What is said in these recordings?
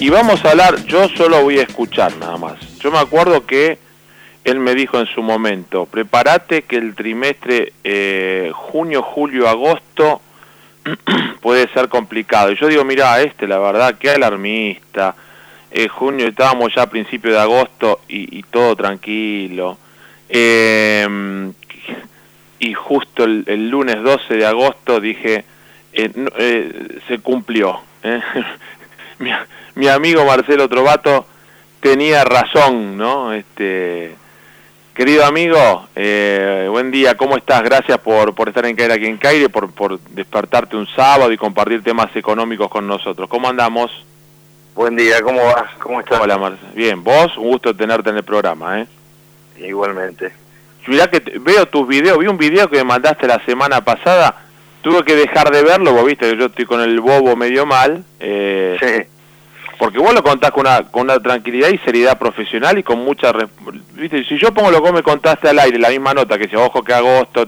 Y vamos a hablar, yo solo voy a escuchar nada más. Yo me acuerdo que él me dijo en su momento, prepárate que el trimestre eh, junio, julio, agosto puede ser complicado. Y yo digo, mira, este la verdad, qué alarmista. Eh, junio estábamos ya a principios de agosto y, todo tranquilo. Em, y justo el, lunes 12 de agosto dije, eh, eh, se cumplió. mi, mi, amigo Marcelo Trovato tenía razón, ¿no? Este, Querido amigo, eh, buen día, ¿cómo estás? Gracias por, por estar en Caire aquí en Caire, por, por despertarte un sábado y compartir temas económicos con nosotros. ¿Cómo andamos? Buen día, ¿cómo vas? ¿Cómo estás? Hola, Marcelo. Bien, vos, un gusto tenerte en el programa, ¿eh? Igualmente. Mirá que veo tus videos, vi un video que me mandaste la semana pasada, tuve que dejar de verlo, vos viste que yo estoy con el bobo medio mal. Eh, sí porque vos lo contás con una, con una tranquilidad y seriedad profesional y con mucha... ¿viste? Si yo pongo lo que me contaste al aire, la misma nota que dice, ojo que agosto,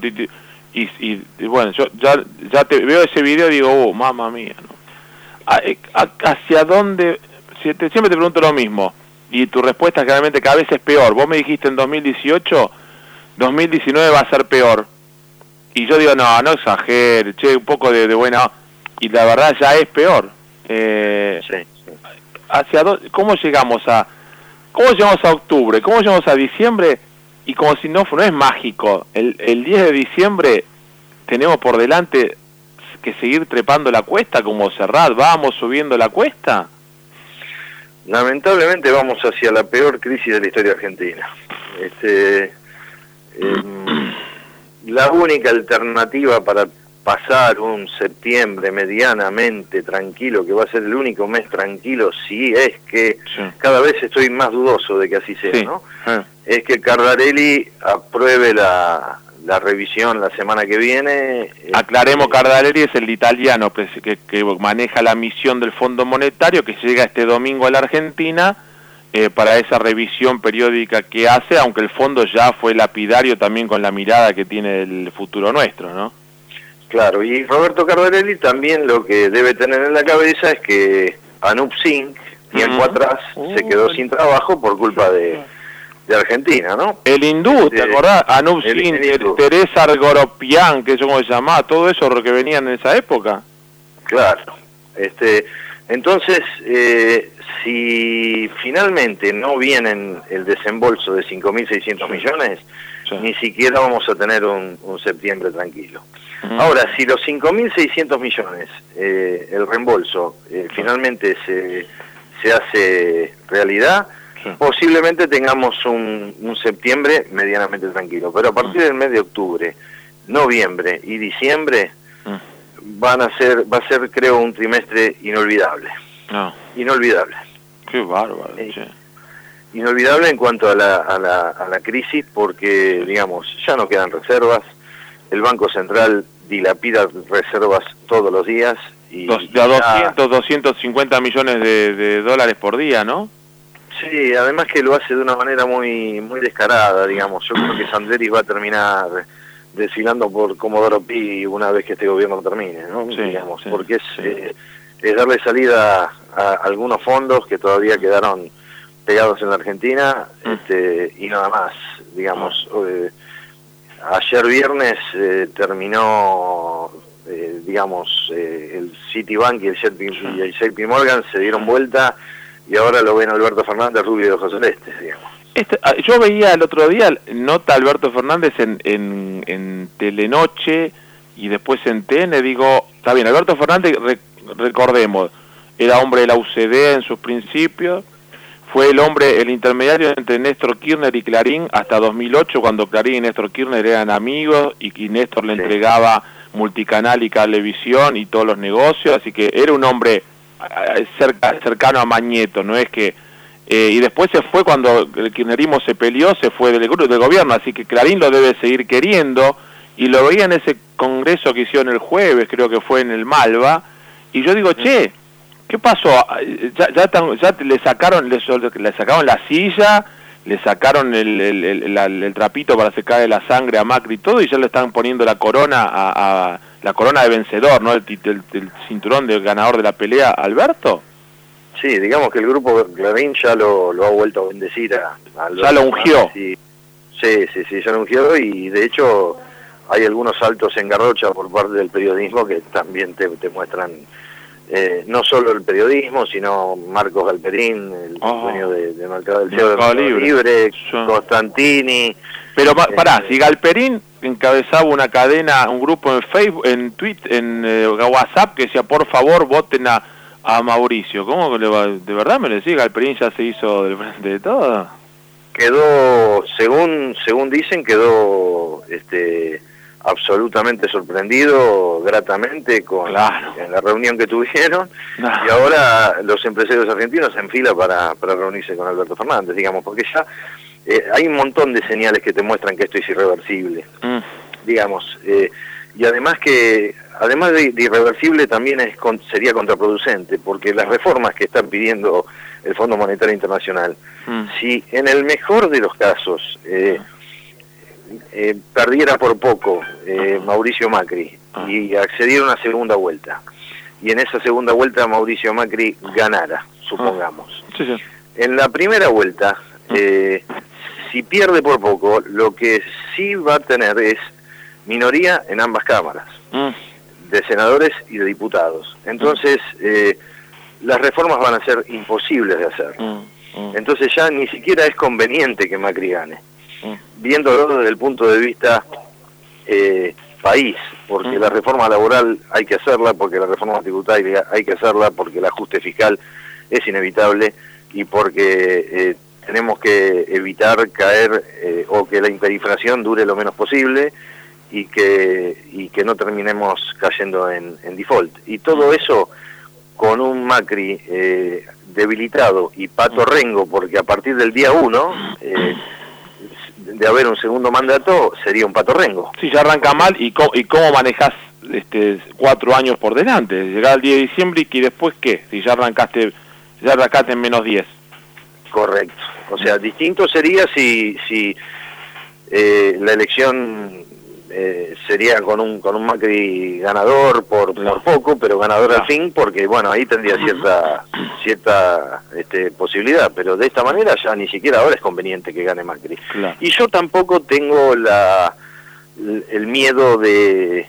y, y, bueno, yo ya, ya te veo ese video y digo, oh, mamá mía, ¿no? Eh, ¿Hacia dónde? Siempre te pregunto lo mismo, y tu respuesta claramente cada vez es peor. Vos me dijiste en 2018, 2019 va a ser peor. Y yo digo, no, no exagere, che, un poco de, de buena... Y la verdad ya es peor. Eh, sí hacia cómo llegamos a cómo llegamos a octubre, cómo llegamos a diciembre y como si no no es mágico, el, el 10 de diciembre tenemos por delante que seguir trepando la cuesta como cerrar, vamos subiendo la cuesta. Lamentablemente vamos hacia la peor crisis de la historia argentina. Este, em, la única alternativa para pasar un septiembre medianamente tranquilo, que va a ser el único mes tranquilo, si es que cada vez estoy más dudoso de que así sea, ¿no? Ah. Es que Cardarelli apruebe la, la revisión la semana que viene. Este, Aclaremos, Cardarelli es el italiano que, que, maneja la misión del Fondo Monetario, que llega este domingo a la Argentina eh, para esa revisión periódica que hace, aunque el fondo ya fue lapidario también con la mirada que tiene el futuro nuestro, ¿no? Claro, y Roberto Cardarelli también lo que debe tener en la cabeza es que Anup Singh, tiempo atrás, se quedó sin trabajo por culpa de, de Argentina, ¿no? El hindú, ¿te acordás? Anup Singh, Teresa Argoropian, que es como se llamaba, todo eso lo que venían en esa época. Claro, este, entonces, eh, si finalmente no vienen el desembolso de 5.600 millones, ni siquiera vamos a tener un septiembre tranquilo. Ahora, si los 5.600 millones, eh, el reembolso, eh, finalmente se, se hace realidad, posiblemente tengamos un, un, septiembre medianamente tranquilo. Pero a partir del mes de octubre, noviembre y diciembre, van a ser, va a ser, creo, un trimestre inolvidable. Inolvidable. Qué bárbaro. Inolvidable en cuanto a la, a, la, a la crisis, porque, digamos, ya no quedan reservas el Banco Central dilapida reservas todos los días. Y de a 200, 250 millones de, dólares por día, ¿no? Sí, además que lo hace de una manera muy muy descarada, digamos. Yo creo que Sanderis va a terminar desfilando por Comodoro Pi una vez que este gobierno termine, ¿no? digamos, porque es, eh, es darle salida a algunos fondos que todavía quedaron pegados en la Argentina mm. este, y nada más, digamos. Eh, ayer viernes eh, terminó, eh, digamos, eh, el Citibank y el, JP, y el JP Morgan se dieron vuelta y ahora lo ven Alberto Fernández, Rubio de Ojos Celestes, digamos. Este, ah, yo veía el otro día, nota Alberto Fernández en, en, en Telenoche y después en TN, digo, está bien, Alberto Fernández, recordemos, era hombre de la UCD en sus principios, fue el hombre, el intermediario entre Néstor Kirchner y Clarín hasta 2008, cuando Clarín y Néstor Kirchner eran amigos y, Néstor le entregaba multicanal y cablevisión y todos los negocios, así que era un hombre cerca, cercano a Mañeto, no es que... Eh, y después se fue cuando el kirchnerismo se peleó, se fue del, del gobierno, así que Clarín lo debe seguir queriendo, y lo veía en ese congreso que hicieron el jueves, creo que fue en el Malva, y yo digo, che, ¿Qué pasó? Ya, ya, le sacaron le, le, sacaron la silla, le sacaron el, el, trapito para secar la sangre a Macri y todo, y ya le están poniendo la corona a, la corona de vencedor, ¿no? El, cinturón del ganador de la pelea, Alberto. Sí, digamos que el grupo Clarín ya lo, ha vuelto a bendecir a, Ya lo ungió. Sí, sí, sí, ya lo ungió y de hecho hay algunos saltos en garrocha por parte del periodismo que también te, muestran eh, no solo el periodismo, sino Marcos Galperín, el oh. dueño de, Mercado del Cielo Libre, Constantini. Pero pará, este, si Galperín encabezaba una cadena, un grupo en Facebook, en Twitter, en eh, WhatsApp que decía, por favor, voten a, a Mauricio. ¿Cómo le va? ¿De verdad me le decía Galperín ya se hizo del frente de todo? Quedó, según según dicen, quedó este absolutamente sorprendido gratamente con la reunión que tuvieron y ahora los empresarios argentinos se enfila para, para reunirse con Alberto Fernández, digamos, porque ya eh, hay un montón de señales que te muestran que esto es irreversible, mm. digamos, eh, y además que además de, irreversible también es sería contraproducente, porque las reformas que están pidiendo el Fondo Monetario Internacional, mm. si en el mejor de los casos eh, eh, perdiera por poco eh, Mauricio Macri ah. y accediera a una segunda vuelta, y en esa segunda vuelta Mauricio Macri ganara, supongamos. Ah. En la primera vuelta, ah. eh, si pierde por poco, lo que sí va a tener es minoría en ambas cámaras, de senadores y de diputados. Entonces, las reformas van a ser imposibles de hacer. Entonces ya ni siquiera es conveniente que Macri gane viéndolo desde el punto de vista eh, país, porque la reforma laboral hay que hacerla, porque la reforma tributaria hay que hacerla, porque el ajuste fiscal es inevitable y porque eh, tenemos que evitar caer eh, o que la hiperinflación dure lo menos posible y que, y que no terminemos cayendo en, default. Y todo eso con un Macri debilitado y pato rengo, porque a partir del día 1 de haber un segundo mandato sería un patorrengo. Si ya arranca mal, ¿y cómo, y cómo manejas este, cuatro años por delante? Llegar al 10 de diciembre y después qué? Si ya arrancaste, ya arrancaste en menos 10. Correcto. O sea, distinto sería si, si eh, la elección eh, sería con un con un Macri ganador por, por poco, pero ganador al fin, porque bueno, ahí tendría cierta cierta este, posibilidad, pero de esta manera ya ni siquiera ahora es conveniente que gane Macri. Y yo tampoco tengo la el miedo de,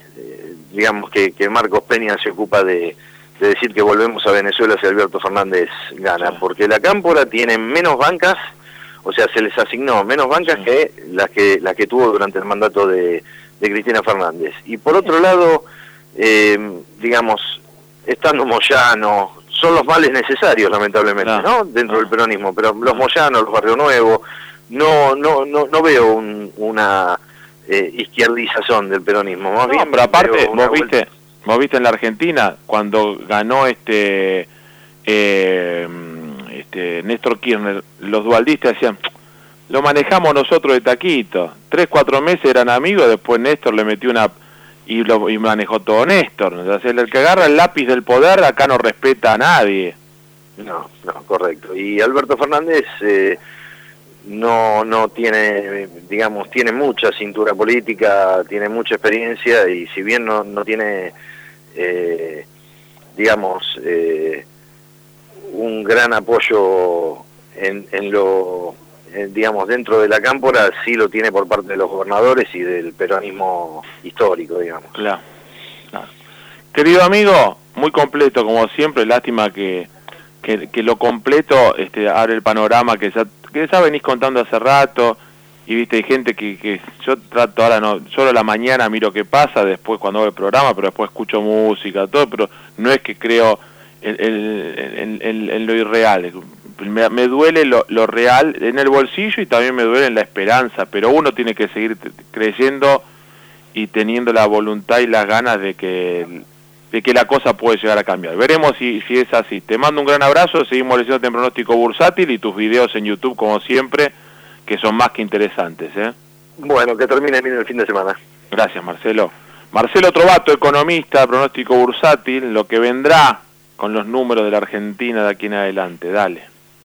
digamos, que, que Marcos Peña se ocupa de, de decir que volvemos a Venezuela si Alberto Fernández gana, porque la Cámpora tiene menos bancas, o sea, se les asignó menos bancas que las que las que tuvo durante el mandato de de Cristina Fernández. Y por otro lado, eh, digamos, estando Moyano, son los males necesarios, lamentablemente, ¿no? Dentro del peronismo, pero los Moyanos, los Barrio Nuevo, no, no, no, no veo una eh, izquierdización del peronismo. Más bien pero aparte, vos viste, vos viste en la Argentina, cuando ganó este, eh, este Néstor Kirchner, los dualdistas decían lo manejamos nosotros de taquito. Tres, cuatro meses eran amigos, después Néstor le metió una... y, lo, y manejó todo Néstor. el que agarra el lápiz del poder acá no respeta a nadie. No, no, correcto. Y Alberto Fernández eh, no, no tiene, digamos, tiene mucha cintura política, tiene mucha experiencia y si bien no, no tiene, eh, digamos, eh, un gran apoyo en, en lo digamos, dentro de la cámpora sí lo tiene por parte de los gobernadores y del peronismo histórico, digamos. Claro. Querido amigo, muy completo como siempre, lástima que, que, lo completo este, abre el panorama que ya, que ya venís contando hace rato y viste hay gente que, que yo trato ahora no solo la mañana miro qué pasa después cuando hago el programa pero después escucho música todo pero no es que creo en, en lo irreal me, duele lo, real en el bolsillo y también me duele en la esperanza, pero uno tiene que seguir creyendo y teniendo la voluntad y las ganas de que de que la cosa puede llegar a cambiar. Veremos si, si es así. Te mando un gran abrazo, seguimos leyendo en pronóstico bursátil y tus videos en YouTube como siempre, que son más que interesantes. ¿eh? Bueno, que termine bien el fin de semana. Gracias, Marcelo. Marcelo Trovato, economista, pronóstico bursátil, lo que vendrá con los números de la Argentina de aquí en adelante. Dale.